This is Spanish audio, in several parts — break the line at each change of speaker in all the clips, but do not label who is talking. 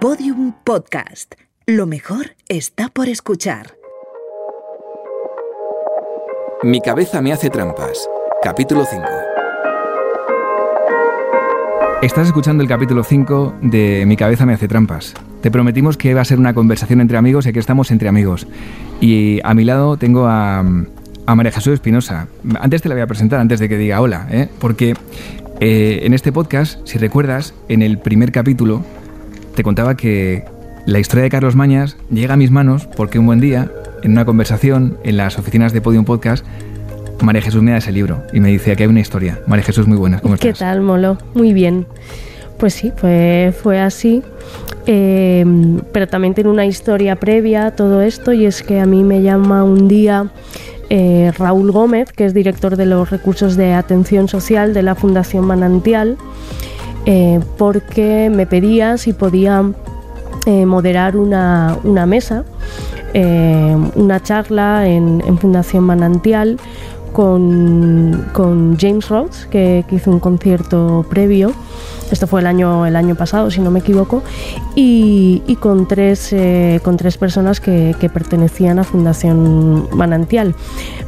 Podium Podcast. Lo mejor está por escuchar.
Mi cabeza me hace trampas. Capítulo 5.
Estás escuchando el capítulo 5 de Mi cabeza me hace trampas. Te prometimos que iba a ser una conversación entre amigos y que estamos entre amigos. Y a mi lado tengo a, a María Jesús Espinosa. Antes te la voy a presentar, antes de que diga hola, ¿eh? porque eh, en este podcast, si recuerdas, en el primer capítulo te contaba que la historia de Carlos Mañas llega a mis manos porque un buen día, en una conversación en las oficinas de Podium Podcast, María Jesús me da ese libro y me dice que hay una historia. María Jesús, muy buena. ¿Cómo
¿Qué tal, Molo? Muy bien. Pues sí, fue, fue así. Eh, pero también tiene una historia previa a todo esto y es que a mí me llama un día eh, Raúl Gómez, que es director de los recursos de atención social de la Fundación Manantial, eh, porque me pedía si podía moderar una, mesa, una charla en, Fundación Manantial con, James Rhodes, que, hizo un concierto previo. Esto fue el año, el año pasado, si no me equivoco, y, con, tres, eh, con tres personas que, pertenecían a Fundación Manantial.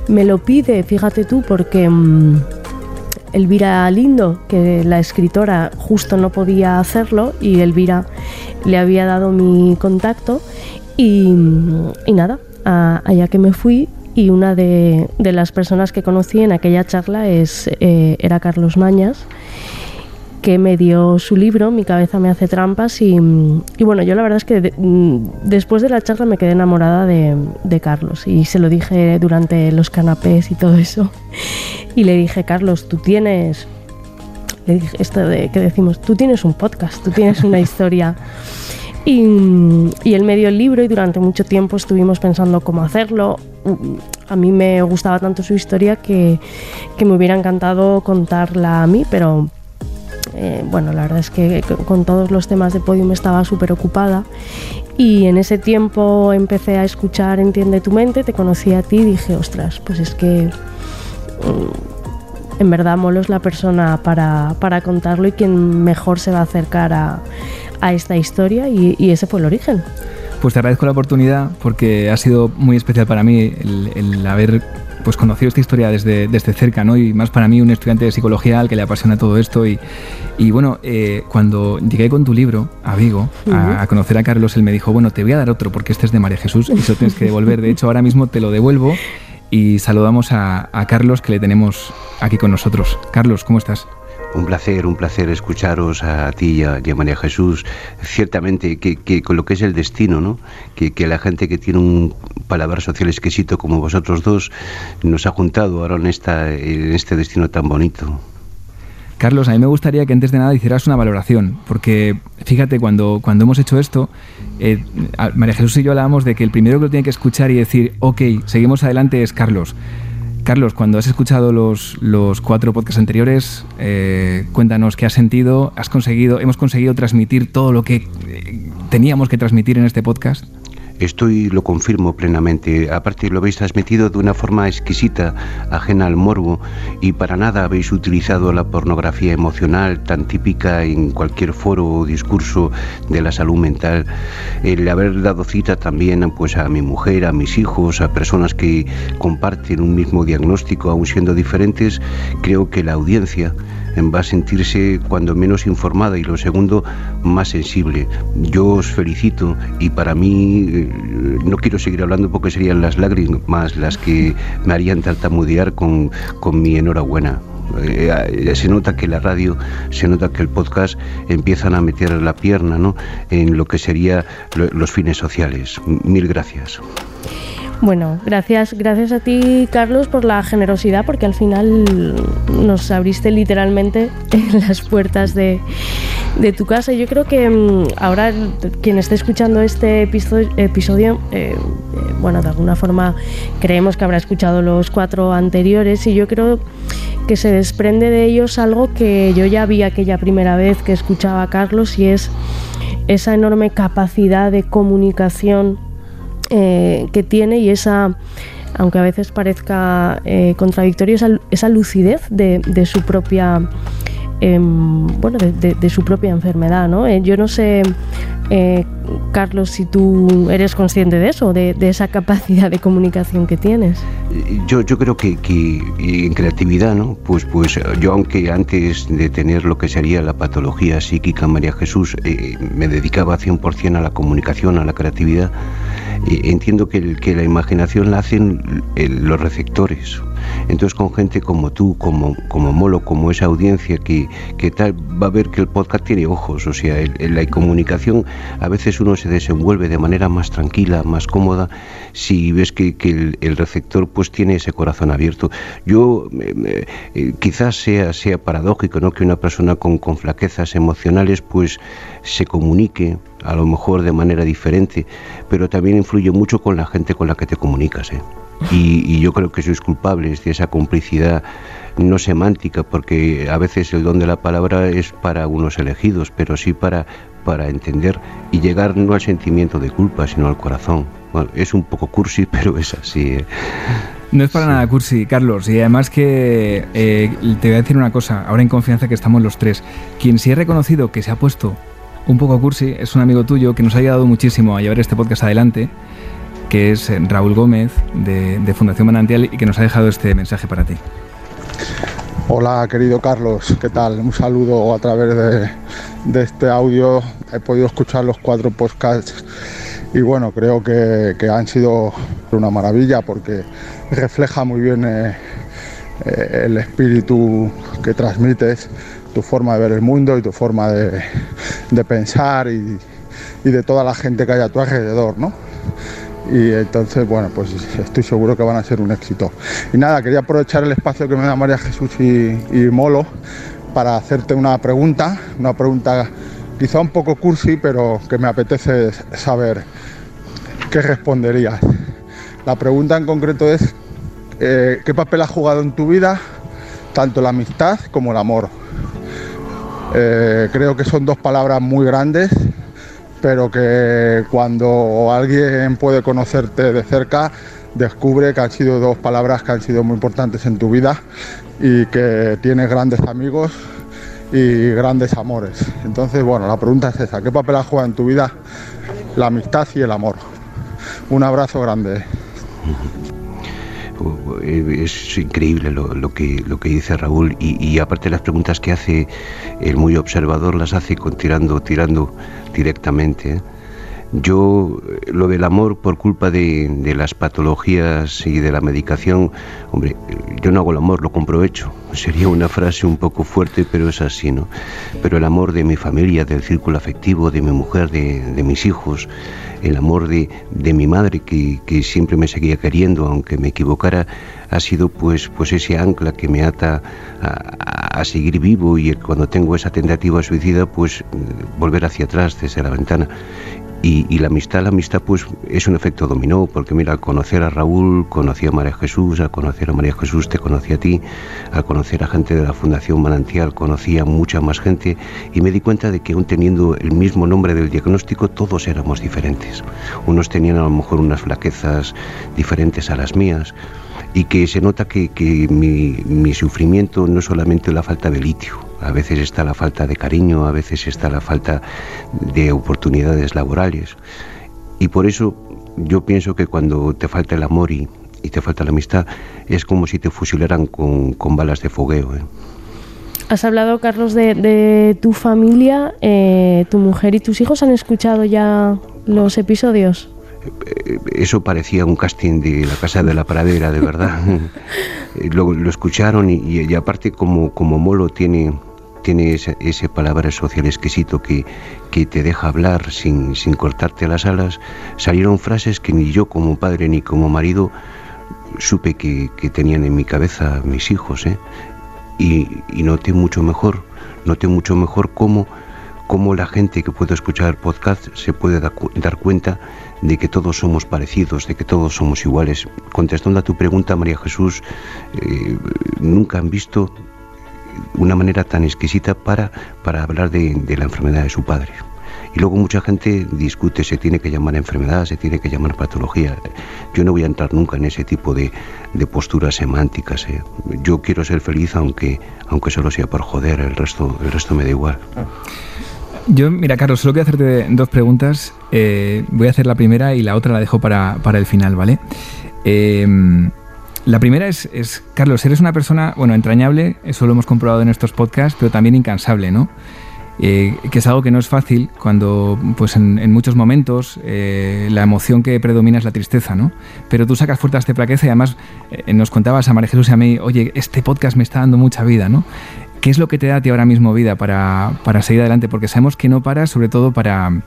Me lo pide, fíjate tú, porque mm, Elvira Lindo, que la escritora justo no podía hacerlo, y Elvira le había dado mi contacto, y, nada, allá que me fui, y una de, las personas que conocí en aquella charla es, eh, era Carlos Mañas, que me dio su libro, Mi cabeza me hace trampas, y, bueno, yo la verdad es que después de la charla me quedé enamorada de, Carlos y se lo dije durante los canapés y todo eso. Y le dije, Carlos, tú tienes, le dije esto de que decimos, tú tienes un podcast, tú tienes una historia. Y, y él me dio el libro y durante mucho tiempo estuvimos pensando cómo hacerlo. A mí me gustaba tanto su historia que, que me hubiera encantado contarla a mí, pero eh, bueno, la verdad es que con todos los temas de podium estaba súper ocupada y en ese tiempo empecé a escuchar Entiende tu mente, te conocí a ti y dije, ostras, pues es que mm, en verdad Molo es la persona para, para contarlo y quien mejor se va a acercar a, a esta historia y, ese fue el origen.
Pues te agradezco la oportunidad porque ha sido muy especial para mí el, haber pues conocido esta historia desde, desde cerca, ¿no? Y más para mí, un estudiante de psicología al que le apasiona todo esto. Y, y bueno, eh, cuando llegué con tu libro a Vigo a, conocer a Carlos, él me dijo, bueno, te voy a dar otro porque este es de María Jesús y eso tienes que devolver. De hecho, ahora mismo te lo devuelvo y saludamos a, a Carlos que le tenemos aquí con nosotros. Carlos, ¿cómo estás?
Un placer, un placer escucharos a ti y a, María Jesús. Ciertamente que, con lo que es el destino, ¿no? Que, la gente que tiene un palabra social exquisito como vosotros dos nos ha juntado ahora en, esta, en este destino tan bonito.
Carlos, a mí me gustaría que antes de nada hicieras una valoración, porque fíjate, cuando, cuando hemos hecho esto, eh, María Jesús y yo hablábamos de que el primero que lo tiene que escuchar y decir, ok, seguimos adelante es Carlos. Carlos, cuando has escuchado los, los cuatro podcasts anteriores, eh, cuéntanos qué has sentido, has conseguido, hemos conseguido transmitir todo lo que eh, teníamos que transmitir en este podcast.
Estoy, lo confirmo plenamente. Aparte, lo habéis transmitido de una forma exquisita, ajena al morbo, y para nada habéis utilizado la pornografía emocional tan típica en cualquier foro o discurso de la salud mental. El haber dado cita también pues, a mi mujer, a mis hijos, a personas que comparten un mismo diagnóstico, aún siendo diferentes, creo que la audiencia va a sentirse cuando menos informada y lo segundo, más sensible. Yo os felicito y para mí, eh, no quiero seguir hablando porque serían las lágrimas las que me harían tartamudear con, con mi enhorabuena. Eh, eh, se nota que la radio, se nota que el podcast empiezan a meter la pierna ¿no? en lo que serían los fines sociales. Mil gracias.
Bueno, gracias, gracias a ti, Carlos, por la generosidad, porque al final nos abriste literalmente las puertas de, tu casa. Yo creo que mm, ahora quien esté escuchando este episodio, eh, eh, bueno, de alguna forma creemos que habrá escuchado los cuatro anteriores y yo creo que se desprende de ellos algo que yo ya vi aquella primera vez que escuchaba a Carlos y es esa enorme capacidad de comunicación eh, que tiene y esa, aunque a veces parezca eh, contradictorio, esa, lucidez de, su propia... Em, bueno, de, su propia enfermedad, ¿no? Eh, yo no sé Eh, Carlos, si tú eres consciente de eso, de, esa capacidad de comunicación que tienes.
Yo, yo creo que, en creatividad, ¿no? Pues, pues yo aunque antes de tener lo que sería la patología psíquica María Jesús, eh, me dedicaba 100% a la comunicación, a la creatividad, eh, entiendo que, que la imaginación la hacen los receptores. Entonces con gente como tú, como, como Molo, como esa audiencia que, que tal, va a ver que el podcast tiene ojos, o sea, en la comunicación a veces uno se desenvuelve de manera más tranquila, más cómoda, si ves que, el, receptor pues tiene ese corazón abierto. Yo eh, quizás sea, sea paradójico, ¿no? Que una persona con, con flaquezas emocionales pues se comunique a lo mejor de manera diferente, pero también influye mucho con la gente con la que te comunicas. ¿eh? Y, yo creo que sois culpables de esa complicidad no semántica, porque a veces el don de la palabra es para unos elegidos, pero sí para, para entender y llegar no al sentimiento de culpa, sino al corazón. Bueno, es un poco cursi, pero es así. ¿eh?
No es para nada cursi, Carlos. Y además que eh, te voy a decir una cosa, ahora en confianza que estamos los tres. Quien sí ha reconocido que se ha puesto un poco cursi es un amigo tuyo que nos ha ayudado muchísimo a llevar este podcast adelante que es Raúl Gómez de, Fundación Manantial y que nos ha dejado este mensaje para ti.
Hola querido Carlos, ¿qué tal? Un saludo a través de, este audio. He podido escuchar los cuatro podcasts y bueno, creo que, han sido una maravilla porque refleja muy bien eh, eh, el espíritu que transmites, tu forma de ver el mundo y tu forma de, pensar y, y, de toda la gente que hay a tu alrededor, ¿no? y entonces, bueno, pues estoy seguro que van a ser un éxito. Y nada, quería aprovechar el espacio que me da María Jesús y, Molo para hacerte una pregunta, una pregunta quizá un poco cursi, pero que me apetece saber qué responderías. La pregunta en concreto es, eh, ¿qué papel ha jugado en tu vida tanto la amistad como el amor? Eh, creo que son dos palabras muy grandes pero que cuando alguien puede conocerte de cerca, descubre que han sido dos palabras que han sido muy importantes en tu vida y que tienes grandes amigos y grandes amores. Entonces, bueno, la pregunta es esa, ¿qué papel ha jugado en tu vida la amistad y el amor? Un abrazo grande.
Es increíble lo, que, lo que dice Raúl y, aparte las preguntas que hace el muy observador las hace con, tirando, tirando directamente. Yo, lo del amor por culpa de, las patologías y de la medicación, hombre, yo no hago el amor, lo compro hecho. Sería una frase un poco fuerte, pero es así, ¿no? Pero el amor de mi familia, del círculo afectivo, de mi mujer, de, mis hijos, el amor de, mi madre, que, siempre me seguía queriendo, aunque me equivocara, ha sido pues, pues ese ancla que me ata a, a seguir vivo y cuando tengo esa tentativa suicida, pues volver hacia atrás desde la ventana. Y, la amistad, la amistad pues es un efecto dominó, porque mira, al conocer a Raúl, conocí a María Jesús, al conocer a María Jesús te conocí a ti, al conocer a gente de la Fundación Manantial conocí a mucha más gente y me di cuenta de que aún teniendo el mismo nombre del diagnóstico, todos éramos diferentes. Unos tenían a lo mejor unas flaquezas diferentes a las mías, y que se nota que, que mi, mi, sufrimiento no es solamente la falta de litio, a veces está la falta de cariño, a veces está la falta de oportunidades laborales. Y por eso yo pienso que cuando te falta el amor y, y te falta la amistad, es como si te fusilaran con, con balas de fogueo. ¿eh?
Has hablado, Carlos, de, de tu familia. Eh, ¿Tu mujer y tus hijos han escuchado ya los episodios?
Eh, eso parecía un casting de la casa de la pradera, de verdad. lo, lo, escucharon y, y, aparte como, como Molo tiene, tiene ese, ese palabra social exquisito que, que te deja hablar sin, sin cortarte las alas, salieron frases que ni yo como padre ni como marido supe que, que tenían en mi cabeza mis hijos. ¿eh? Y, y noté mucho mejor, noté mucho mejor cómo cómo la gente que puede escuchar podcast se puede dar cuenta de que todos somos parecidos, de que todos somos iguales. Contestando a tu pregunta, María Jesús, eh, nunca han visto una manera tan exquisita para, para hablar de, la enfermedad de su padre. Y luego mucha gente discute, se tiene que llamar enfermedad, se tiene que llamar patología. Yo no voy a entrar nunca en ese tipo de, posturas semánticas. ¿eh? Yo quiero ser feliz aunque, aunque solo sea por joder, el resto, el resto me da igual.
Yo, mira, Carlos, solo quiero hacerte dos preguntas. Eh, voy a hacer la primera y la otra la dejo para, para el final, ¿vale? Eh, la primera es, es, Carlos, eres una persona, bueno, entrañable, eso lo hemos comprobado en estos podcasts, pero también incansable, ¿no? Eh, que es algo que no es fácil cuando, pues en, muchos momentos, eh, la emoción que predomina es la tristeza, ¿no? Pero tú sacas fuerte este plaqueza y además eh, nos contabas a María Jesús y a mí, oye, este podcast me está dando mucha vida, ¿no? ¿Qué es lo que te da a ti ahora mismo vida para, para seguir adelante? Porque sabemos que no paras, sobre todo para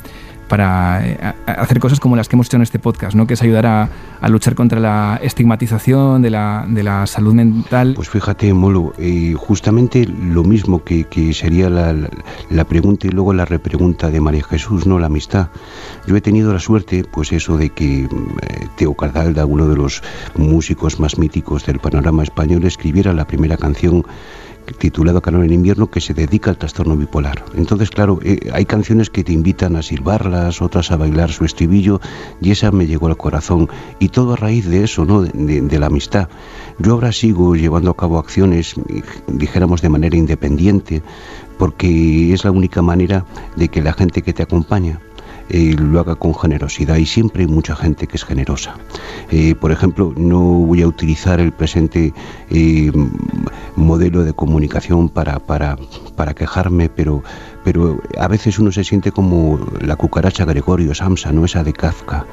para eh, hacer cosas como las que hemos hecho en este podcast, ¿no? que es ayudar a, luchar contra la estigmatización de la, de la, salud mental.
Pues fíjate, Molo, eh, justamente lo mismo que, que sería la, la, pregunta y luego la repregunta de María Jesús, ¿no? la amistad. Yo he tenido la suerte, pues eso de que eh, Teo Cardalda, uno de los músicos más míticos del panorama español, escribiera la primera canción titulado Canón en invierno que se dedica al trastorno bipolar. Entonces, claro, eh, hay canciones que te invitan a silbarlas, otras a bailar su estribillo, y esa me llegó al corazón. Y todo a raíz de eso, ¿no? De, la amistad. Yo ahora sigo llevando a cabo acciones, dijéramos de manera independiente, porque es la única manera de que la gente que te acompaña eh, lo haga con generosidad y siempre hay mucha gente que es generosa. Eh, por ejemplo, no voy a utilizar el presente modelo de comunicación para, para, para quejarme, pero, pero a veces uno se siente como la cucaracha Gregorio Samsa, no esa de Kafka.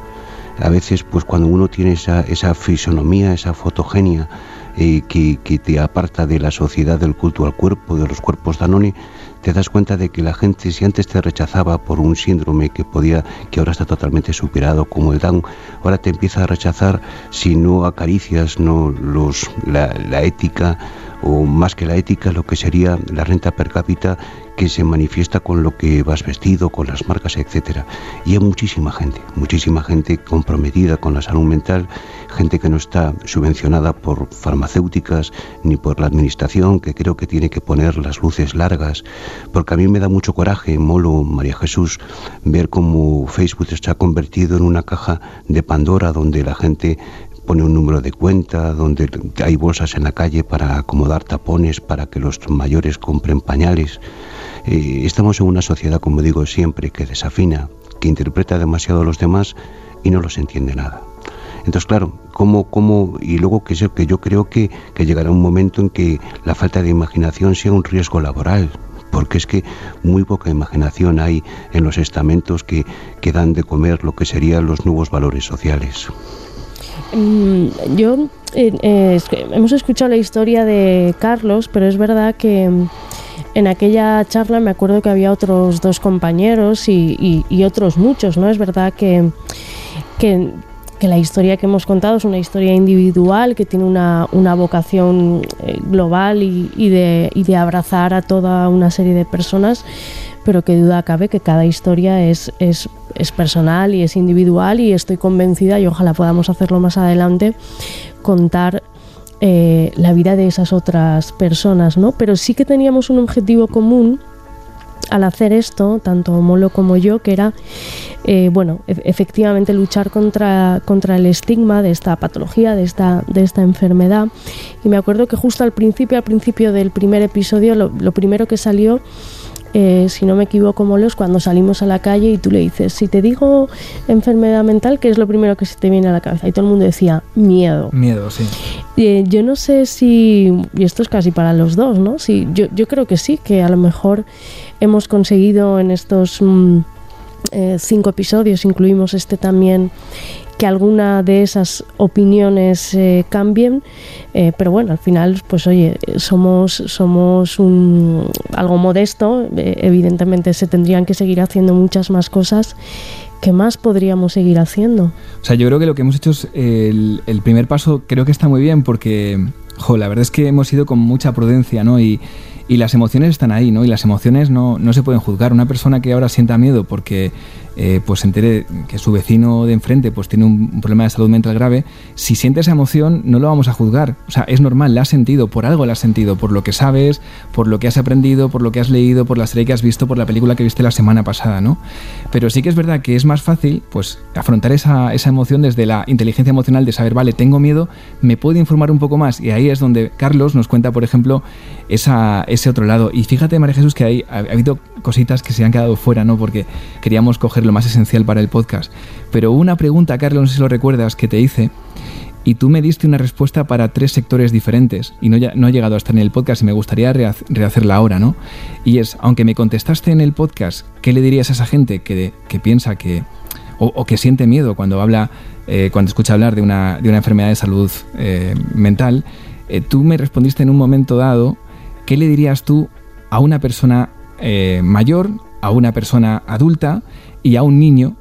A veces, pues cuando uno tiene esa, esa fisonomía, esa fotogenia que, que te aparta de la sociedad del culto al cuerpo, de los cuerpos Danone, te das cuenta de que la gente, si antes te rechazaba por un síndrome que podía, que ahora está totalmente superado, como el Down, ahora te empieza a rechazar si no acaricias no los, la ética o más que la ética, lo que sería la renta per cápita que se manifiesta con lo que vas vestido, con las marcas, etcétera. Y hay muchísima gente, muchísima gente comprometida con la salud mental, gente que no está subvencionada por farmacéuticas ni por la administración, que creo que tiene que poner las luces largas, porque a mí me da mucho coraje, Molo, María Jesús, ver cómo Facebook está convertido en una caja de Pandora donde la gente pone un número de cuenta, donde hay bolsas en la calle para acomodar tapones, para que los mayores compren pañales. Eh, estamos en una sociedad, como digo siempre, que desafina, que interpreta demasiado a los demás y no los entiende nada. Entonces, claro, ¿cómo, cómo, y luego que, que yo creo que, que llegará un momento en que la falta de imaginación sea un riesgo laboral, porque es que muy poca imaginación hay en los estamentos que, que dan de comer lo que serían los nuevos valores sociales.
Mm, yo eh, eh, hemos escuchado la historia de Carlos, pero es verdad que en aquella charla me acuerdo que había otros dos compañeros y, otros muchos, ¿no? Es verdad que, que, la historia que hemos contado es una historia individual, que tiene una, vocación eh, global y, de, y de abrazar a toda una serie de personas, pero que duda cabe que cada historia es, es, es personal y es individual y estoy convencida, y ojalá podamos hacerlo más adelante, contar eh, la vida de esas otras personas, ¿no? Pero sí que teníamos un objetivo común al hacer esto, tanto Molo como yo, que era, eh, bueno, e-, efectivamente luchar contra, contra el estigma de esta patología, de esta, de esta enfermedad. Y me acuerdo que justo al principio, al principio del primer episodio, lo primero que salió eh, si no me equivoco, Molos, cuando salimos a la calle y tú le dices, si te digo enfermedad mental, ¿qué es lo primero que se te viene a la cabeza? Y todo el mundo decía, miedo.
Miedo, sí.
Eh, yo no sé si, y esto es casi para los dos, ¿no? Si, yo, yo creo que sí, que a lo mejor hemos conseguido en estos... Mm, eh, cinco episodios, incluimos este también, que alguna de esas opiniones eh, cambien, eh, pero bueno, al final, pues oye, somos, somos un, algo modesto, eh, evidentemente se tendrían que seguir haciendo muchas más cosas. ¿Qué más podríamos seguir haciendo?
O sea, yo creo que lo que hemos hecho es el, el primer paso, creo que está muy bien porque, jo, la verdad es que hemos ido con mucha prudencia, ¿no? Y, y las emociones están ahí, ¿no? Y las emociones no, no se pueden juzgar. Una persona que ahora sienta miedo porque eh, pues se entere que su vecino de enfrente pues tiene un, problema de salud mental grave, si siente esa emoción no lo vamos a juzgar. O sea, es normal, la has sentido, por algo la has sentido, por lo que sabes, por lo que has aprendido, por lo que has leído, por la serie que has visto, por la película que viste la semana pasada, ¿no? Pero sí que es verdad que es más fácil pues afrontar esa, esa emoción desde la inteligencia emocional de saber, vale, tengo miedo, me puedo informar un poco más y ahí es donde Carlos nos cuenta, por ejemplo, esa ese otro lado. Y fíjate, María Jesús, que hay, ha, habido cositas que se han quedado fuera, ¿no? Porque queríamos coger lo más esencial para el podcast. Pero una pregunta, Carlos, no sé si lo recuerdas, que te hice y tú me diste una respuesta para tres sectores diferentes y no, no ha llegado a estar en el podcast y me gustaría rehacerla ahora, ¿no? Y es, aunque me contestaste en el podcast, ¿qué le dirías a esa gente que, que piensa que, o, que siente miedo cuando habla, eh, cuando escucha hablar de una, de una enfermedad de salud eh, mental? Eh, tú me respondiste en un momento dado, ¿qué le dirías tú a una persona mayor, a una persona adulta y a un niño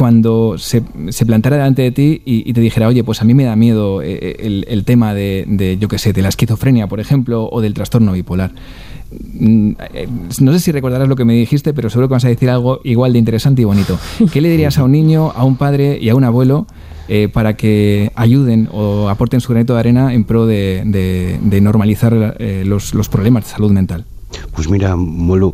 cuando se, plantara delante de ti y, te dijera, oye, pues a mí me da miedo eh, eh, el, tema de, yo qué sé, de la esquizofrenia, por ejemplo, o del trastorno bipolar. Mm, eh, no sé si recordarás lo que me dijiste, pero seguro que vas a decir algo igual de interesante y bonito. ¿Qué le dirías a un niño, a un padre y a un abuelo para que ayuden o aporten su granito de arena en pro de, normalizar los problemas de salud mental?
Pues mira, Molo,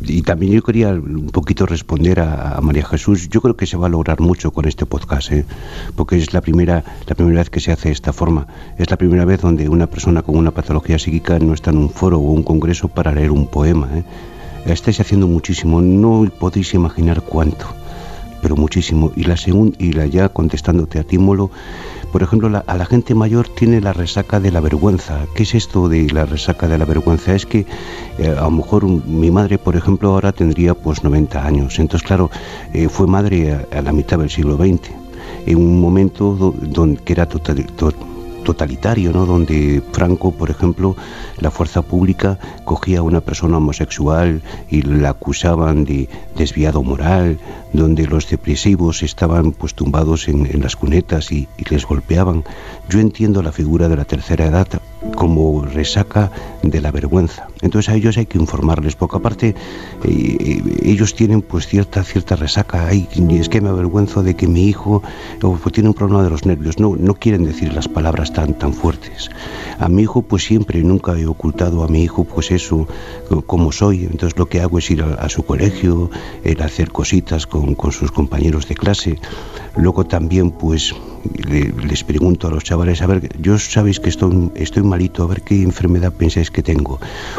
y también yo quería un poquito responder a, María Jesús. Yo creo que se va a lograr mucho con este podcast, ¿eh? porque es la primera, la primera vez que se hace de esta forma. Es la primera vez donde una persona con una patología psíquica no está en un foro o un congreso para leer un poema. ¿eh? Estáis haciendo muchísimo, no podéis imaginar cuánto, pero muchísimo. Y la segunda, y la ya contestándote a ti, Molo, por ejemplo, a la gente mayor tiene la resaca de la vergüenza. ¿Qué es esto de la resaca de la vergüenza? Es que eh, a lo mejor mi madre, por ejemplo, ahora tendría pues 90 años. Entonces, claro, eh, fue madre a, la mitad del siglo XX, en un momento donde, que era total, totalitario, ¿no? donde Franco, por ejemplo, la fuerza pública cogía a una persona homosexual y la acusaban de desviado moral, donde los depresivos estaban pues tumbados en, las cunetas y, les golpeaban. Yo entiendo la figura de la tercera edad como resaca de la vergüenza. Entonces a ellos hay que informarles, porque aparte eh, ellos tienen pues cierta cierta resaca. Ay, es que me avergüenzo de que mi hijo pues, tiene un problema de los nervios. No, no quieren decir las palabras tan, tan fuertes. A mi hijo pues siempre, nunca he ocultado a mi hijo pues eso, como soy. Entonces lo que hago es ir a, su colegio, el hacer cositas con, con sus compañeros de clase. Luego también pues les pregunto a los chavales, a ver, yo sabéis que estoy, malito, a ver qué enfermedad pensáis que tengo.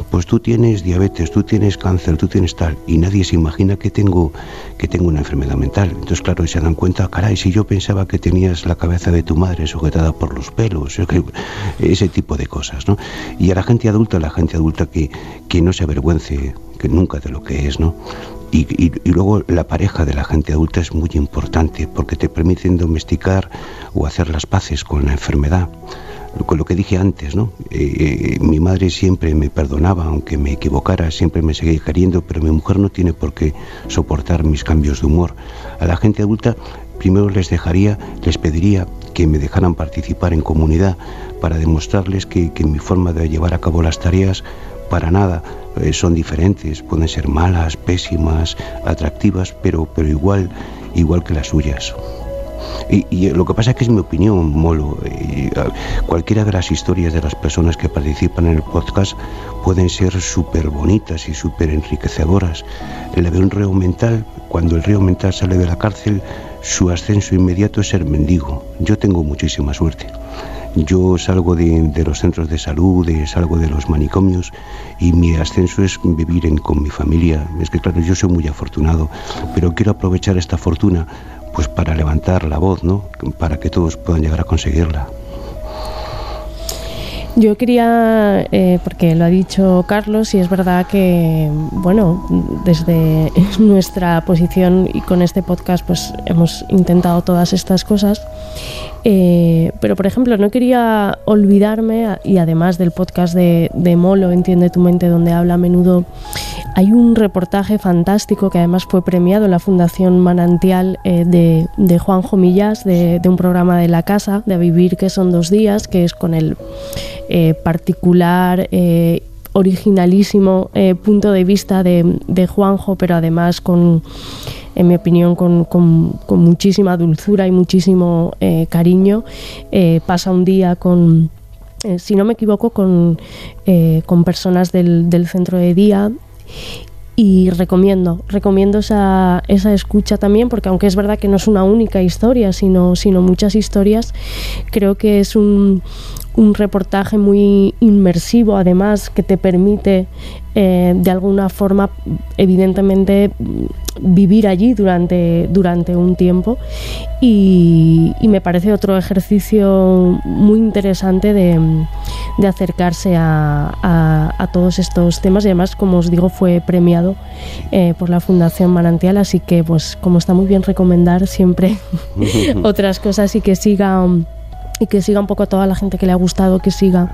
Pues tú tienes diabetes, tú tienes cáncer, tú tienes tal, y nadie se imagina que tengo, que tengo una enfermedad mental. Entonces, claro, se dan cuenta, caray, si yo pensaba que tenías la cabeza de tu madre sujetada por los pelos, ese tipo de cosas, ¿no? Y a la gente adulta, la gente adulta que, que no se avergüence que nunca de lo que es, ¿no? Y, luego la pareja de la gente adulta es muy importante porque te permiten domesticar o hacer las paces con la enfermedad. Con lo que dije antes, ¿no? Eh, eh, mi madre siempre me perdonaba, aunque me equivocara, siempre me seguía queriendo, pero mi mujer no tiene por qué soportar mis cambios de humor. A la gente adulta primero les dejaría, les pediría que me dejaran participar en comunidad para demostrarles que, que mi forma de llevar a cabo las tareas para nada eh, son diferentes, pueden ser malas, pésimas, atractivas, pero, pero igual, igual que las suyas. Y, lo que pasa es que es mi opinión, Molo. cualquiera de las historias de las personas que participan en el podcast pueden ser súper bonitas y súper enriquecedoras. La de un reo mental, cuando el reo mental sale de la cárcel, su ascenso inmediato es ser mendigo. Yo tengo muchísima suerte. Yo salgo de, los centros de salud, salgo de los manicomios y mi ascenso es vivir con mi familia. Es que claro, yo soy muy afortunado, pero quiero aprovechar esta fortuna pues para levantar la voz, ¿no? Para que todos puedan llegar a conseguirla.
Yo quería, eh, porque lo ha dicho Carlos, y es verdad que, bueno, desde nuestra posición y con este podcast, pues hemos intentado todas estas cosas. Eh, pero, por ejemplo, no quería olvidarme, y además del podcast de, Molo, Entiende tu mente, donde habla a menudo, hay un reportaje fantástico que además fue premiado en la Fundación Manantial eh, de, de, Millas, de, un programa de la casa, de A Vivir, que son dos días, que es con el eh, particular originalísimo punto de vista de, Juanjo, pero además con en mi opinión, con, muchísima dulzura y muchísimo eh, cariño. Eh, pasa un día con, eh, si no me equivoco, con, personas del, centro de día y recomiendo, recomiendo esa, esa, escucha también, porque aunque es verdad que no es una única historia, sino, sino muchas historias, creo que es un, un reportaje muy inmersivo, además, que te permite eh, de alguna forma, evidentemente, vivir allí durante, durante un tiempo. Y, me parece otro ejercicio muy interesante de, acercarse a, todos estos temas. Y además, como os digo, fue premiado eh, por la Fundación Manantial, así que, pues, como está muy bien recomendar siempre otras cosas y que siga y que siga un poco a toda la gente que le ha gustado, que siga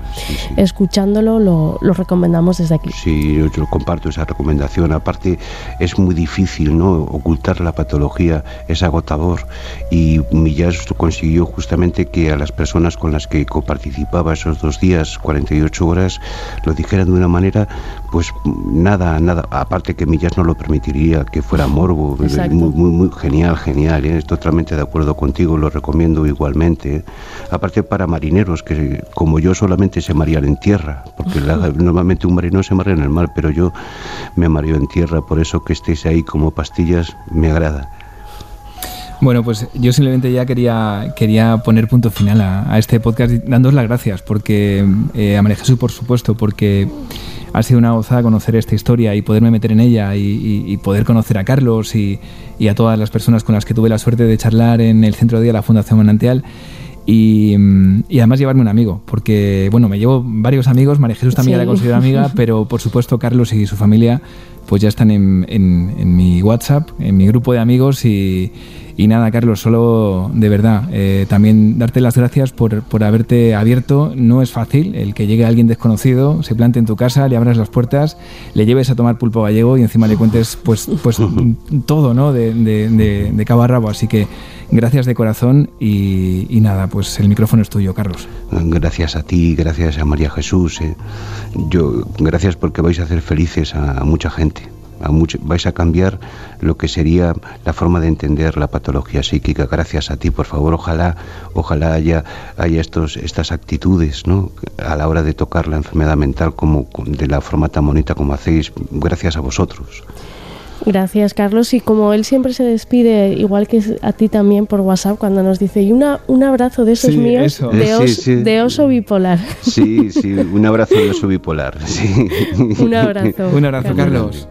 escuchándolo, lo, lo, recomendamos desde aquí.
Sí, yo, comparto esa recomendación. Aparte, es muy difícil, ¿no? Ocultar la patología es agotador y Millás consiguió justamente que a las personas con las que coparticipaba esos dos días, 48 horas, lo dijeran de una manera, pues nada, nada. Aparte que Millás no lo permitiría, que fuera morbo. Muy, muy, muy, genial, genial. ¿eh? Totalmente de acuerdo contigo, lo recomiendo igualmente. ¿eh? aparte para marineros que como yo solamente se marían en tierra, porque normalmente un marino se maría en el mar, pero yo me mario en tierra, por eso que estéis ahí como pastillas me agrada.
Bueno, pues yo simplemente ya quería, quería poner punto final a, este podcast dándos las gracias, porque eh, a María Jesús, por supuesto, porque ha sido una gozada conocer esta historia y poderme meter en ella y, poder conocer a Carlos y, y, a todas las personas con las que tuve la suerte de charlar en el centro de día de la Fundación Manantial. Mm, y, además llevarme un amigo, porque bueno, me llevo varios amigos, María Jesús también la considero amiga, pero por supuesto Carlos y su familia pues ya están en, en, mi WhatsApp, en mi grupo de amigos y, y nada, Carlos, solo de verdad, eh, también darte las gracias por, por, haberte abierto. No es fácil el que llegue alguien desconocido, se plante en tu casa, le abras las puertas, le lleves a tomar pulpo gallego y encima le cuentes pues, pues todo, ¿no? De, de, de cabo a rabo. Así que Gracias de corazón y, nada, pues el micrófono es tuyo, Carlos.
Gracias a ti, gracias a María Jesús. Eh. Yo, gracias porque vais a hacer felices a, mucha gente. A vais a cambiar lo que sería la forma de entender la patología psíquica. Gracias a ti, por favor. Ojalá, ojalá haya, haya estos, estas actitudes, ¿no? A la hora de tocar la enfermedad mental como de la forma tan bonita como hacéis. Gracias a vosotros.
Gracias, Carlos. Y como él siempre se despide, igual que a ti también por WhatsApp, cuando nos dice, y una, un abrazo de esos míos, de, de, oso bipolar.
Sí, sí, un abrazo de oso bipolar. Sí.
Un abrazo.
un abrazo, Carlos.